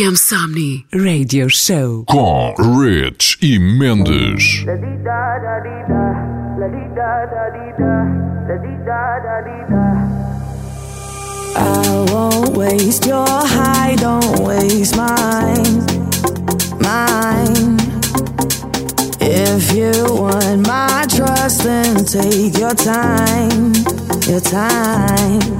RFM Somni Radio Show com Rich e Mendes. I won't waste your high, don't waste mine, mine. If you want my trust, then take your time, your time.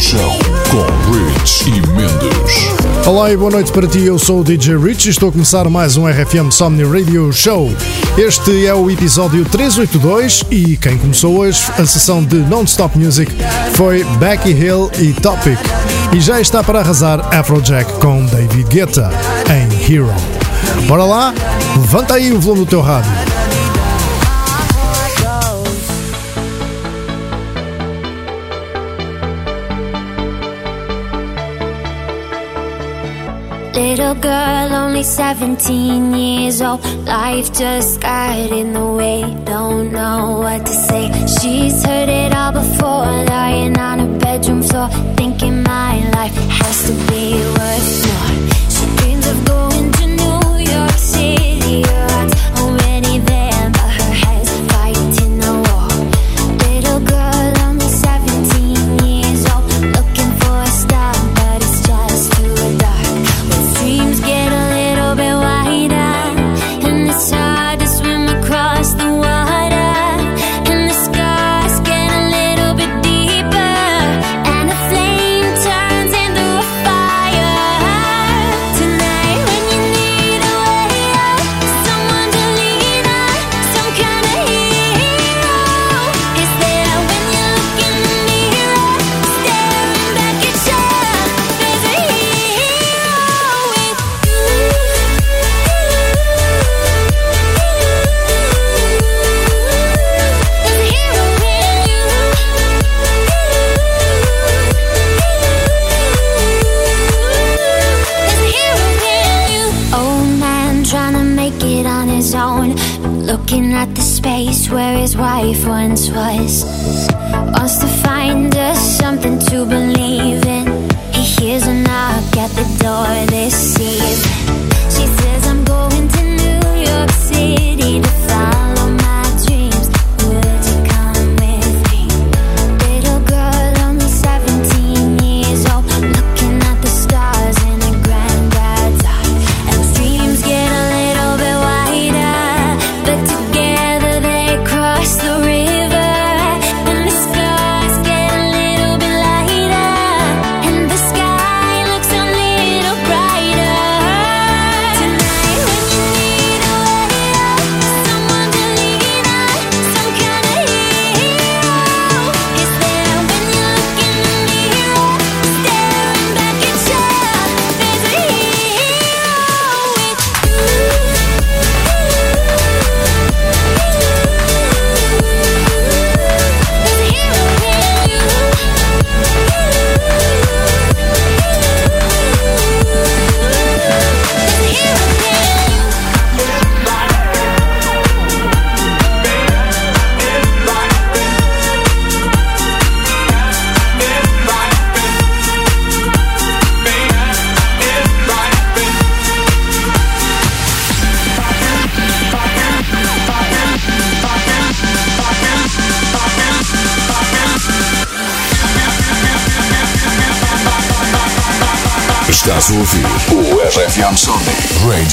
Seu com Rich e Mendes. Olá e boa noite para ti, eu sou o DJ Rich e estou a começar mais um RFM Somni Radio Show. Este é o episódio 382 e quem começou hoje a sessão de Non-Stop Music foi Becky Hill e Topic. E já está para arrasar Afrojack com David Guetta em Hero. Bora lá? Levanta aí o volume do teu rádio. Little girl, only 17 years old. Life just got in the way, don't know what to say. She's heard it all before, lying on her bedroom floor, thinking my life has to be worth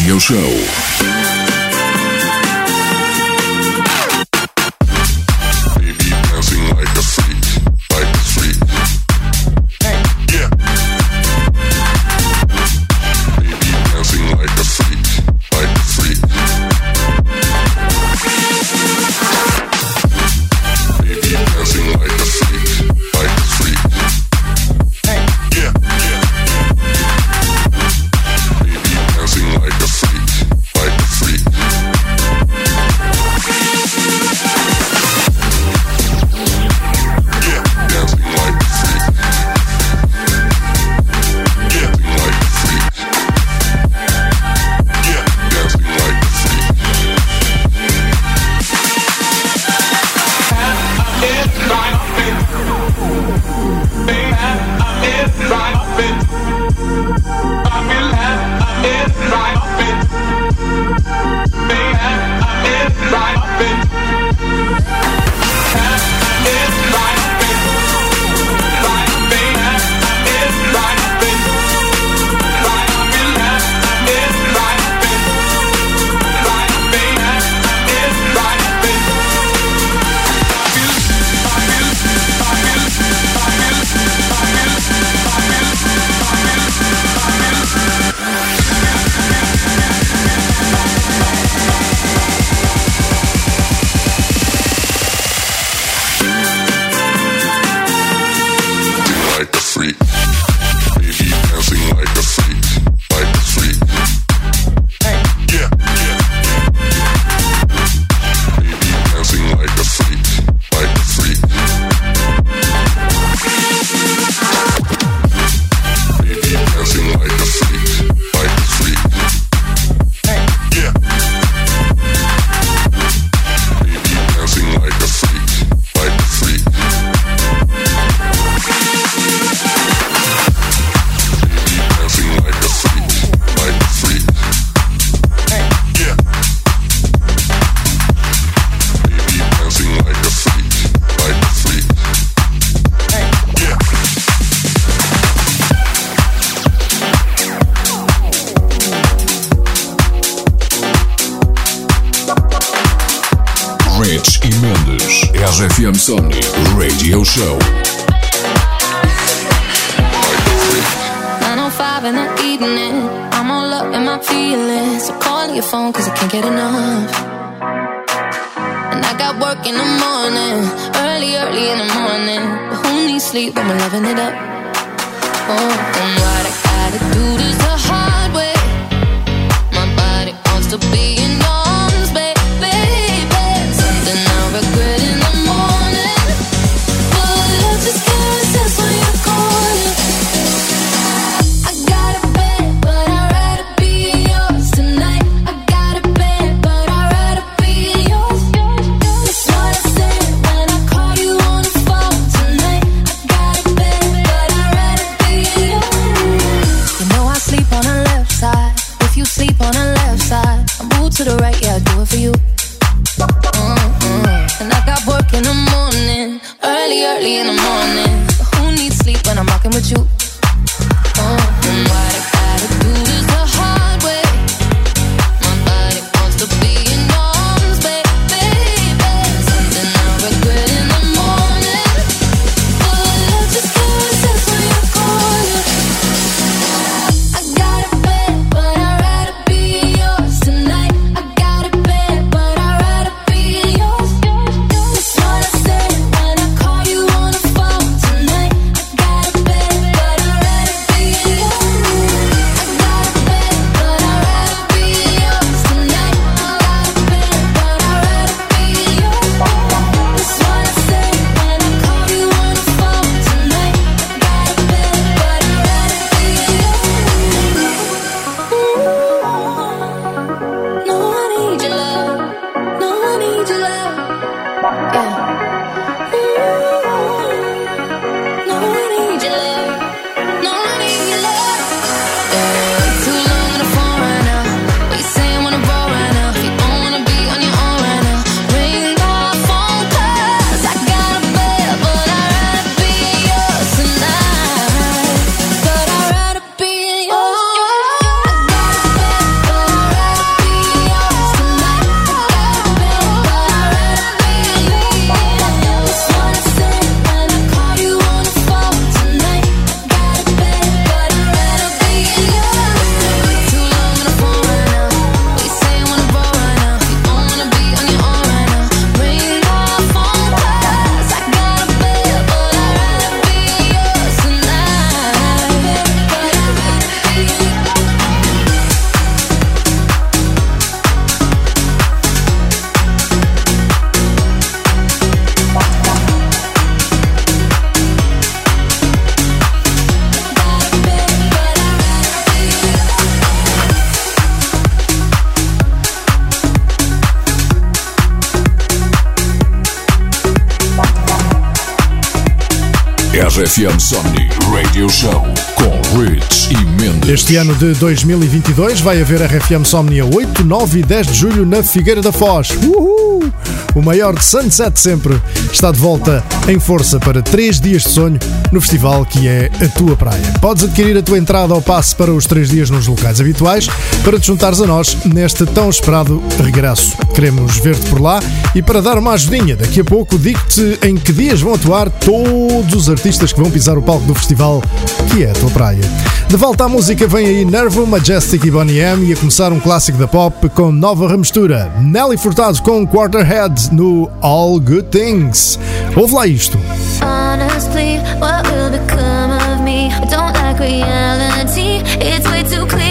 Radio Show. And I got work in the morning, early, early in the morning. But who needs sleep when we're loving it up? Oh, and what I gotta do to FM Somni Radio Show com Rich e Mendes. Este ano de 2022 vai haver a RFM Somni a 8, 9 e 10 de julho na Figueira da Foz. Uhul! O maior de Sunset sempre está de volta em força para 3 dias de sonho no festival que é a tua praia. Podes adquirir a tua entrada ao passe para os 3 dias nos locais habituais para te juntares a nós neste tão esperado regresso. Queremos ver-te por lá e para dar uma ajudinha, daqui a pouco digo-te em que dias vão atuar todos os artistas que vão pisar o palco do festival, que é a tua praia. De volta à música vem aí Nervo, Majestic e Bonnie M e a começar um clássico da pop com nova remistura. Nelly Furtado com Quarterhead no All Good Things. Ouve lá isto. Honestly, what will become of me? I don't like reality, it's way too clear.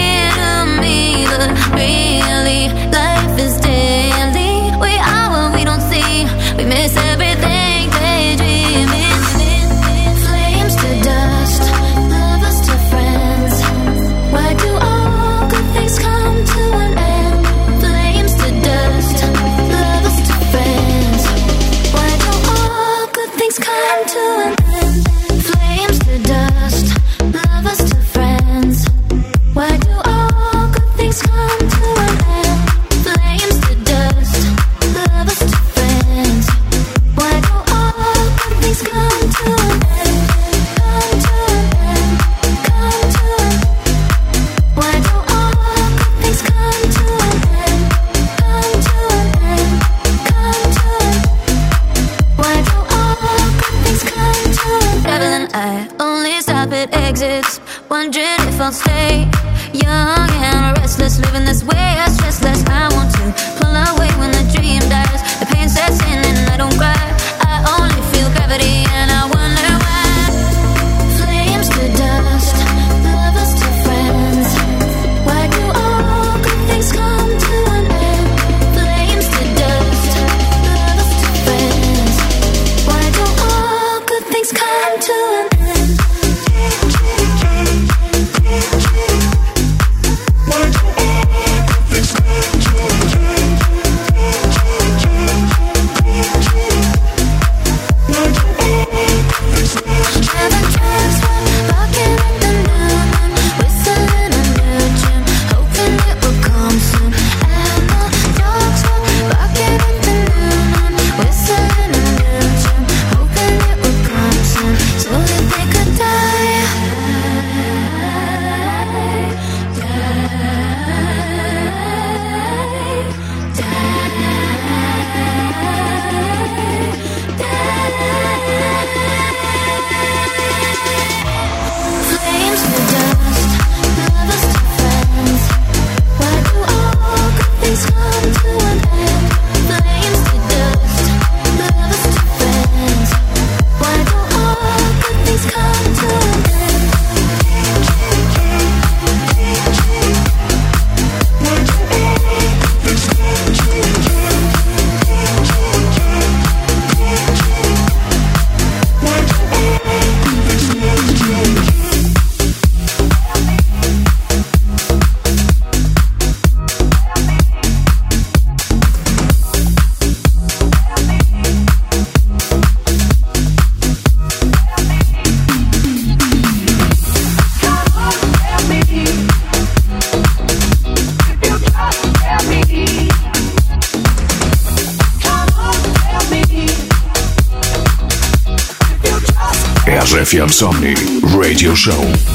Insomni Radio Show.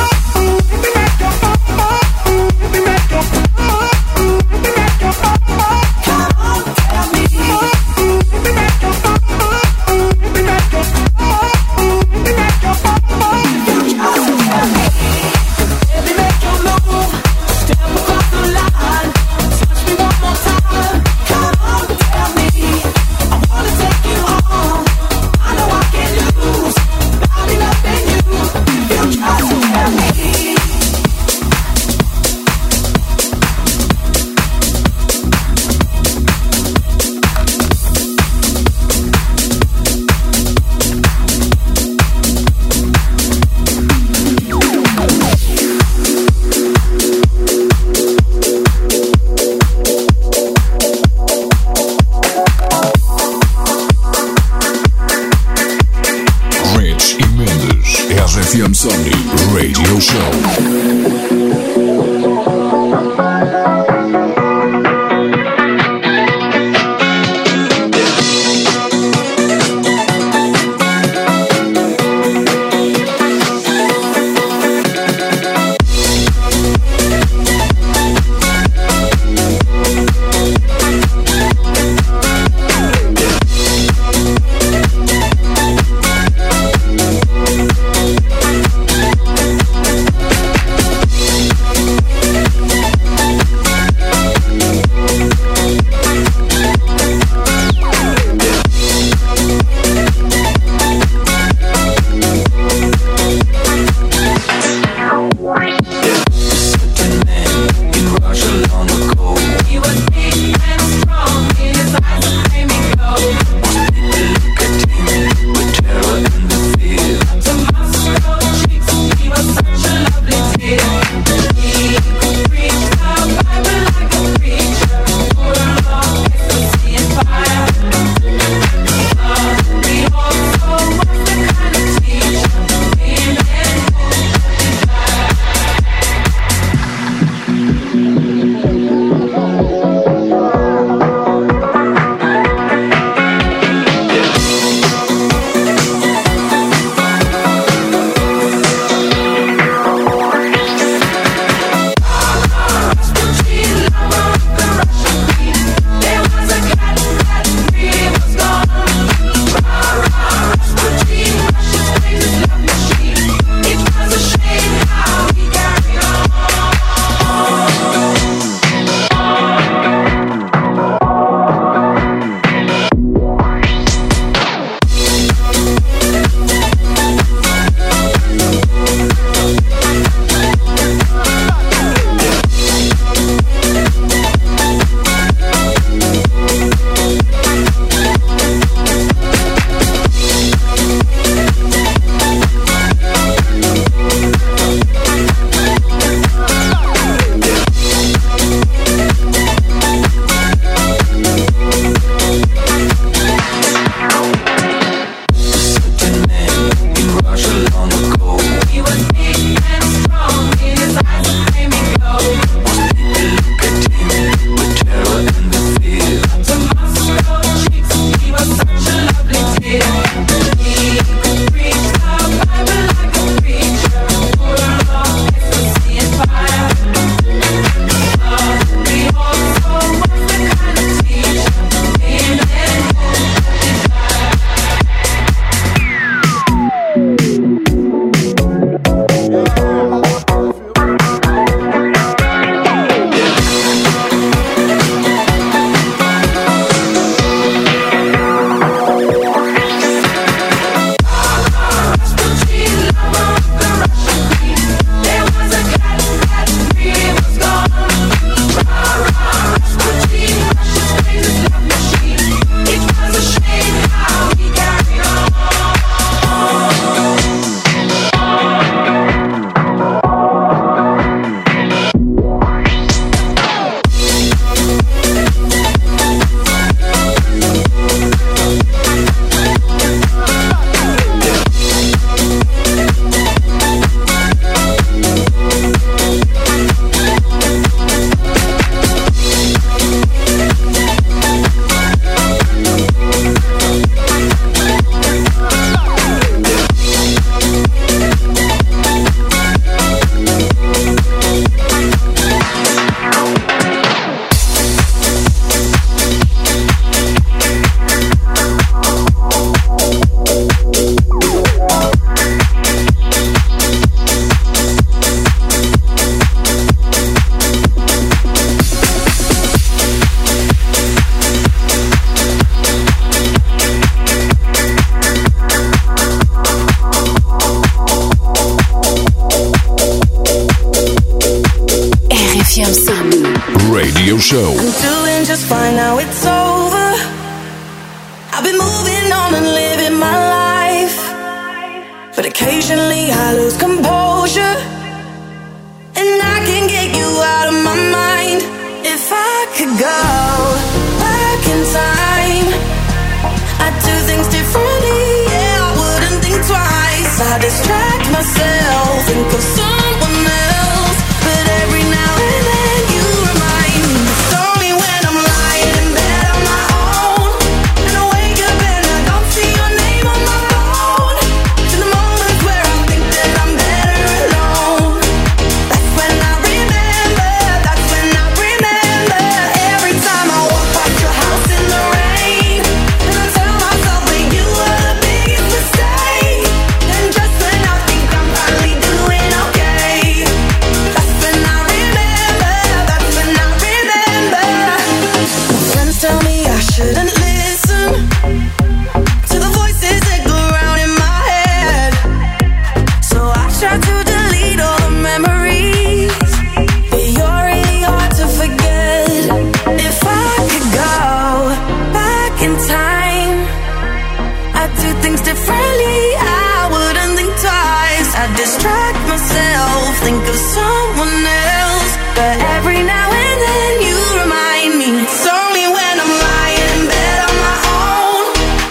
things differently, I wouldn't think twice. I distract myself, think of someone else. But every now and then you remind me. It's only when I'm lying in bed on my own.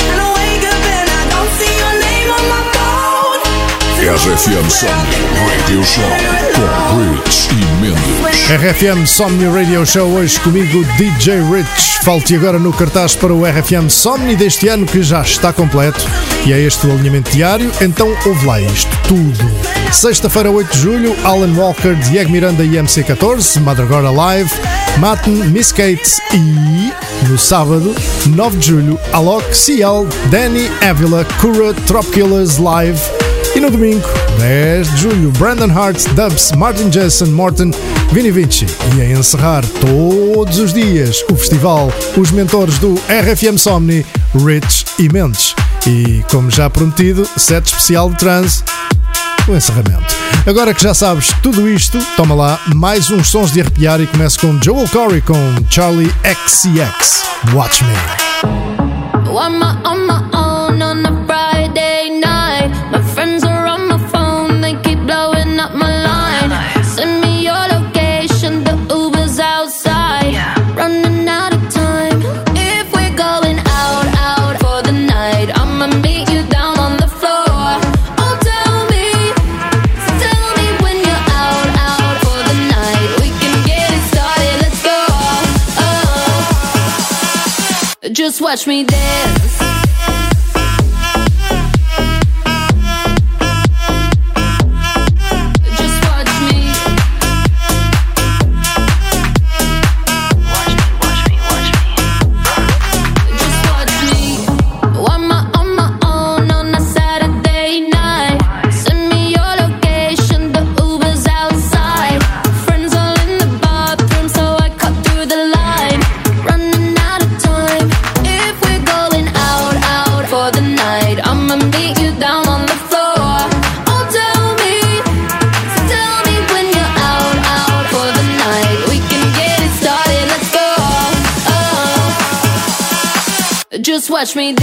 And I wake up and I don't see your name on my phone. RFM Somni Radio Show. Rich e Mendes. RFM Somni Radio Show hoje comigo, DJ Rich. Falte agora no cartaz para o RFM Somni deste ano que já está completo e é este o alinhamento diário, então ouve lá isto tudo. Sexta-feira, 8 de julho, Alan Walker, Diego Miranda e MC14, Mothergore Alive, Matten, Miss Kate e, no sábado, 9 de julho, Alok, CL, Danny, Avila, Cura, Trop Killers Live e no domingo, 10 de julho, Brandon Hart, Dubs, Martin Jason, Morton, Vinny Vinci E a encerrar todos os dias o festival, os mentores do RFM Somni, Rich e Mendes. E, como já prometido, set especial de trans o encerramento. Agora que já sabes tudo isto, toma lá mais uns sons de arrepiar e começa com Joel Corey com Charlie XCX. Watch me. watch me dance. watch me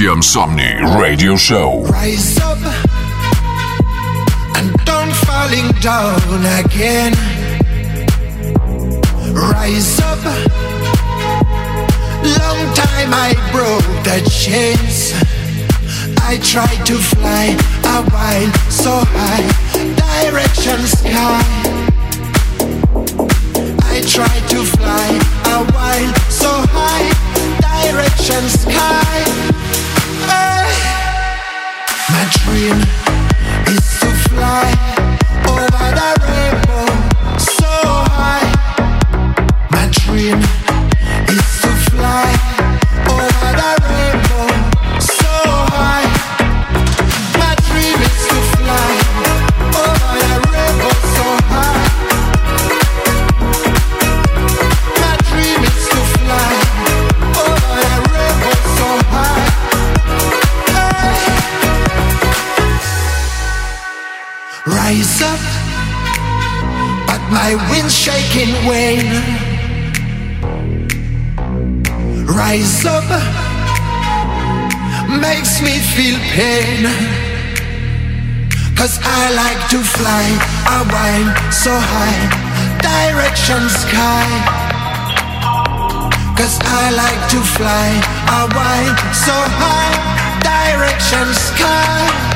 FM Somni Radio Show. Rise up and don't falling down again. Rise up. Long time I broke the chains. I tried to fly a while so high, direction sky. I tried to fly a while so high direction sky my dream is to fly. rise up makes me feel pain. Cause I like to fly, I wind so high, direction sky. Cause I like to fly, I wind so high, direction sky.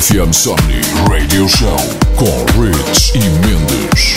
FM Somni Radio Show com Ritz e Mendes.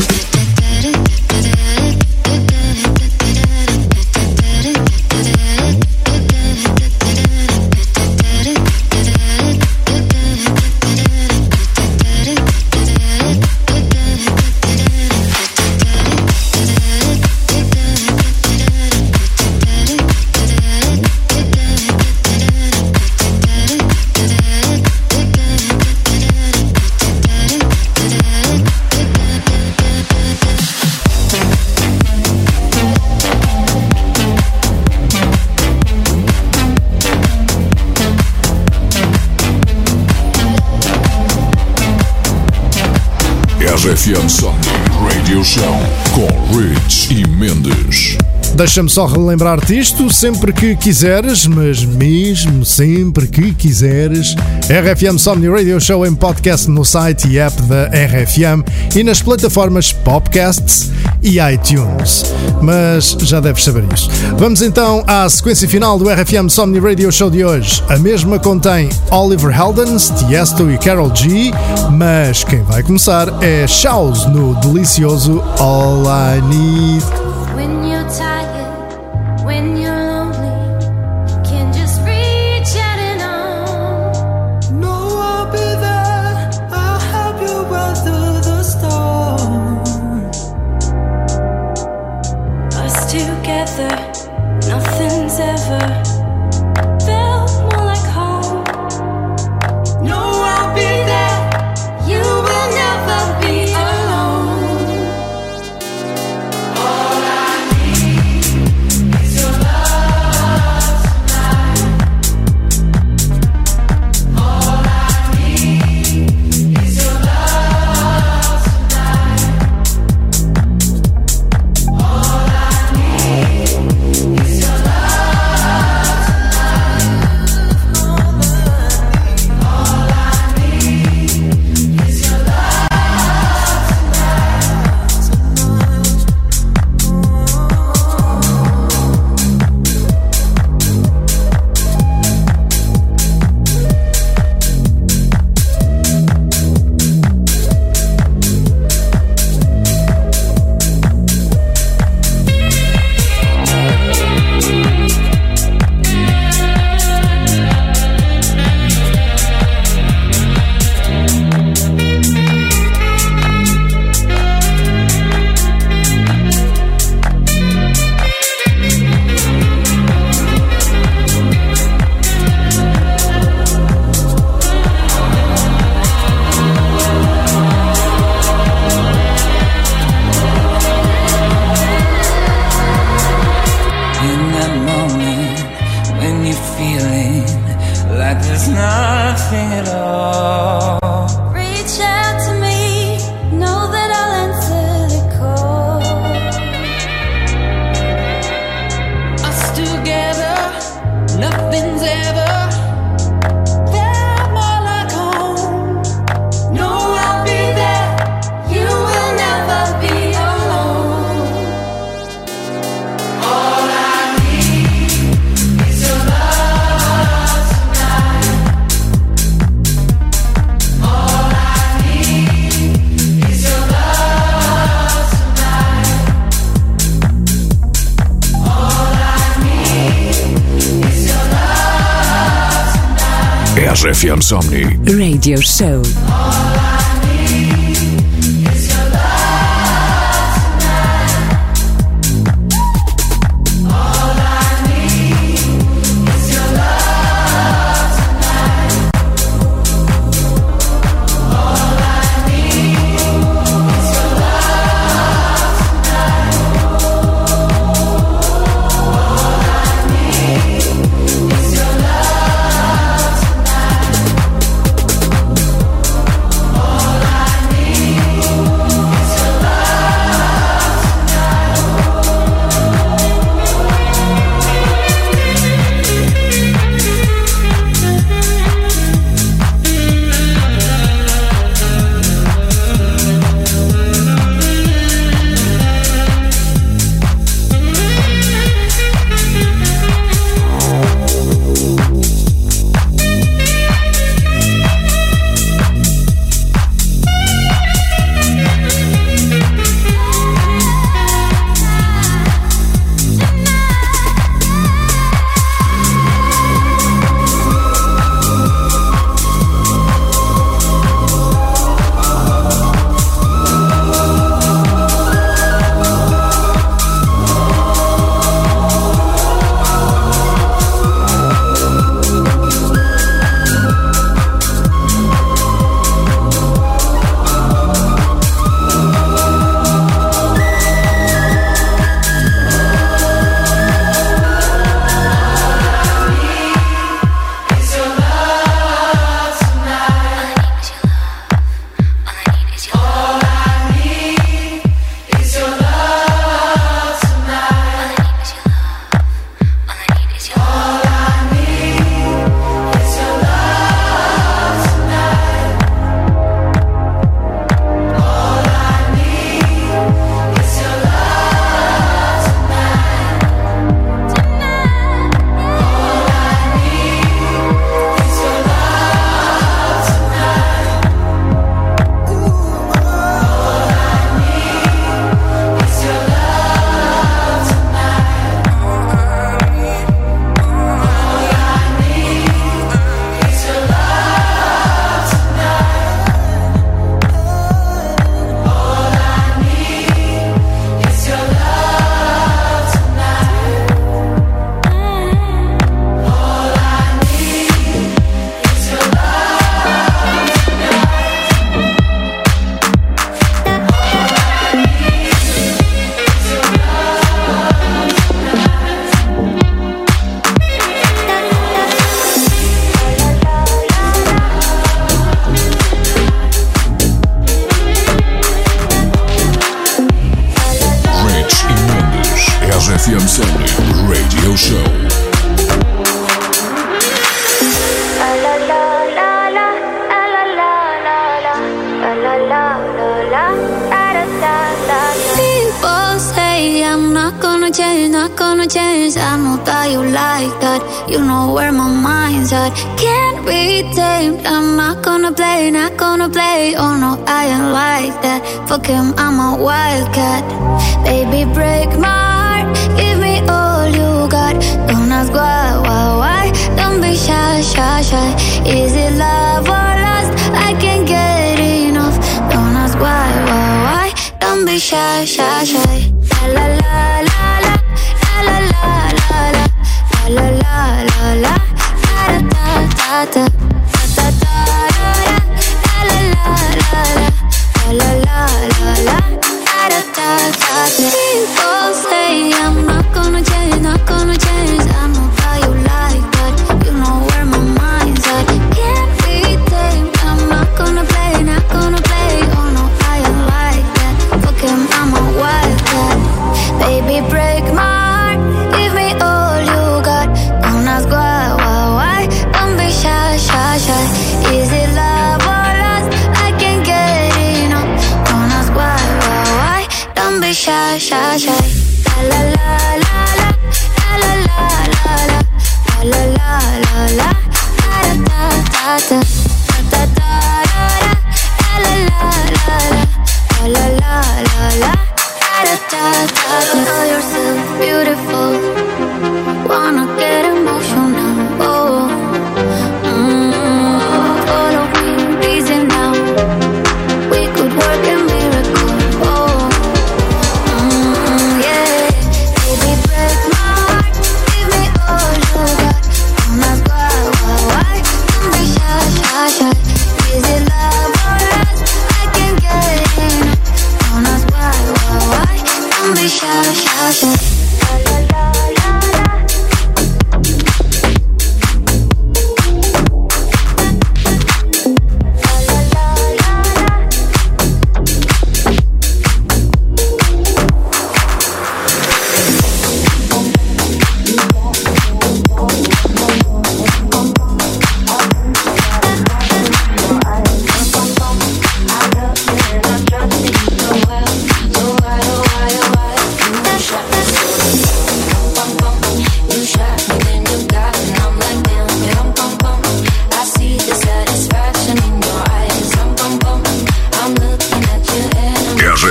RFM Sonic Radio Show com Rich e Mendes. Deixa-me só relembrar-te isto sempre que quiseres, mas mesmo sempre que quiseres. RFM Somni Radio Show em podcast no site e app da RFM e nas plataformas Popcasts e iTunes. Mas já deves saber isso. Vamos então à sequência final do RFM Somni Radio Show de hoje. A mesma contém Oliver Heldens, Tiesto e Carol G, mas quem vai começar é Shouse no delicioso All I Need. Radio Show.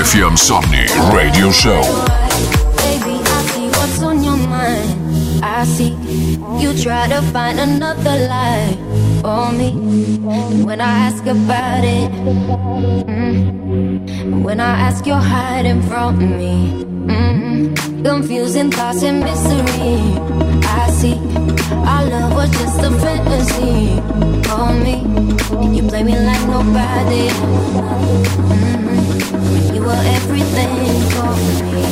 RFM Somni Radio Show. Baby, I see what's on your mind. I see you try to find another on me. When I ask about it, mm, when I ask, you're hiding from me. Mm, confusing thoughts and mystery fantasy. Our love was just a fantasy. Call me, you play me like nobody. Mm-hmm. You were everything for me.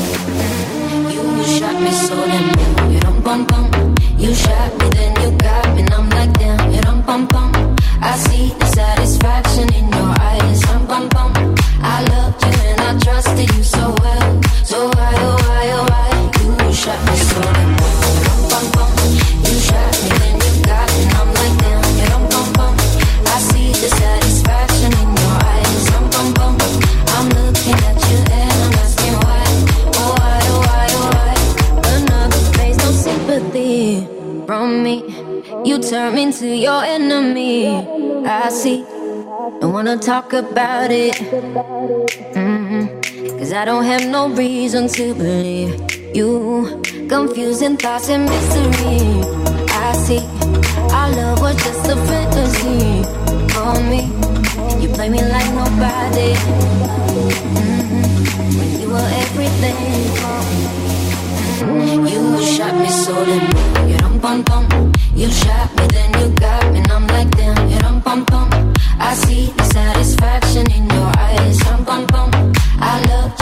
Mm-hmm. You shot me so damn. You dum bum bum. You shot me, then you got me, and I'm like damn. You dum bum bum. I see the satisfaction in your eyes. Dum bum bum. I loved you and I trusted you so well. turn into your enemy. I see. Don't wanna talk about it. Mm-hmm. Cause I don't have no reason to believe you. Confusing thoughts and mystery. I see. Our love was just a fantasy for me. You play me like nobody. Mm-hmm. When you were everything for me. You shot me so limp. You dum bum bum. You shot me, then you got me, and I'm like, damn, you dum pum pum. I see the satisfaction in your eyes, dum pum pum. I love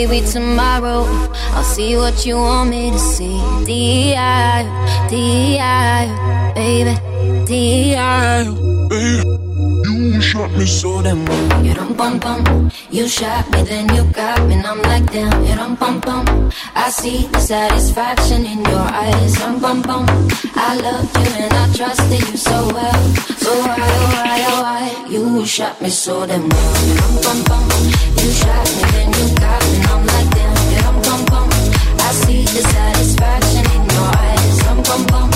Maybe tomorrow I'll see what you want me to see. D.I. D.I. baby. D.I. You shot me damn well. You don't bum bum. You shot me, then you got me, and I'm like damn. You don't bum bum. I see the satisfaction in your eyes. I'm bum bum. I love you and I trusted you so well. So why, oh why, oh why? You shot me so damn well. You don't bum bum. You shot me, then you got me, and I'm like damn. You don't bum bum. I see the satisfaction in your eyes. I'm bum bum.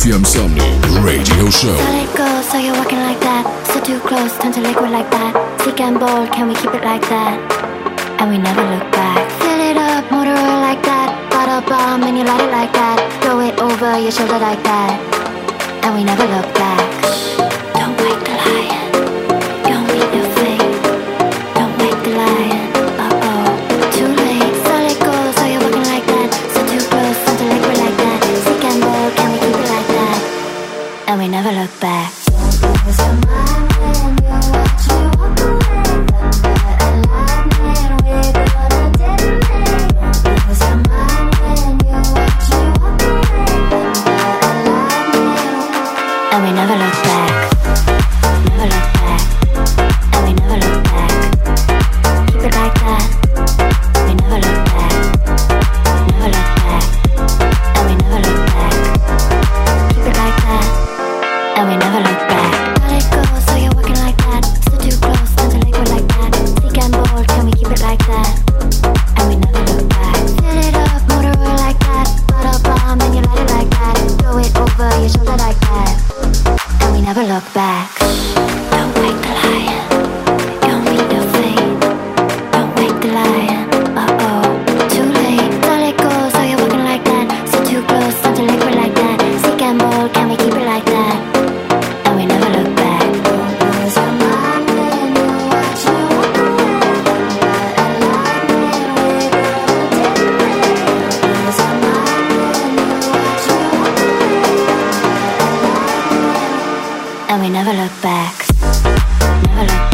RFM Somni Radio Show. Let it go, so you're walking like that. So too close, turn to liquid like that. Sick and bold, can we keep it like that? And we never look back. Fill it up, motor oil like that. Bottle bomb, and you light it like that. Throw it over your shoulder like that. And we never look back. And we never look back. Never look back.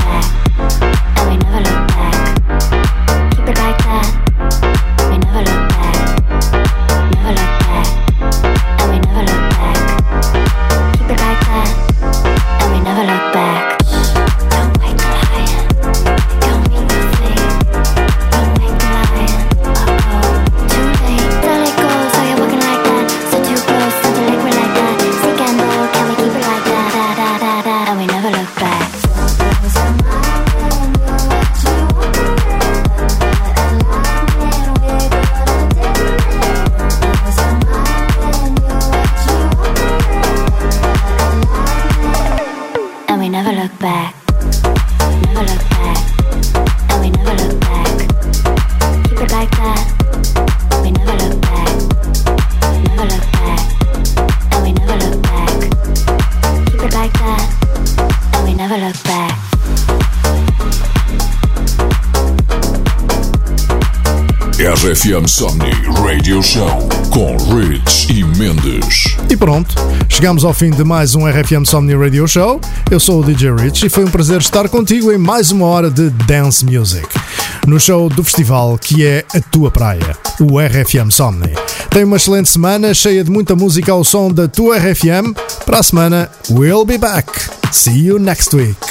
RFM Somni Radio Show com Rich e Mendes. E pronto, chegamos ao fim de mais um RFM Somni Radio Show. Eu sou o DJ Rich e foi um prazer estar contigo em mais uma hora de Dance Music. No show do festival que é a tua praia, o RFM Somni. Tenha uma excelente semana cheia de muita música ao som da tua RFM. Para a semana, we'll be back. See you next week.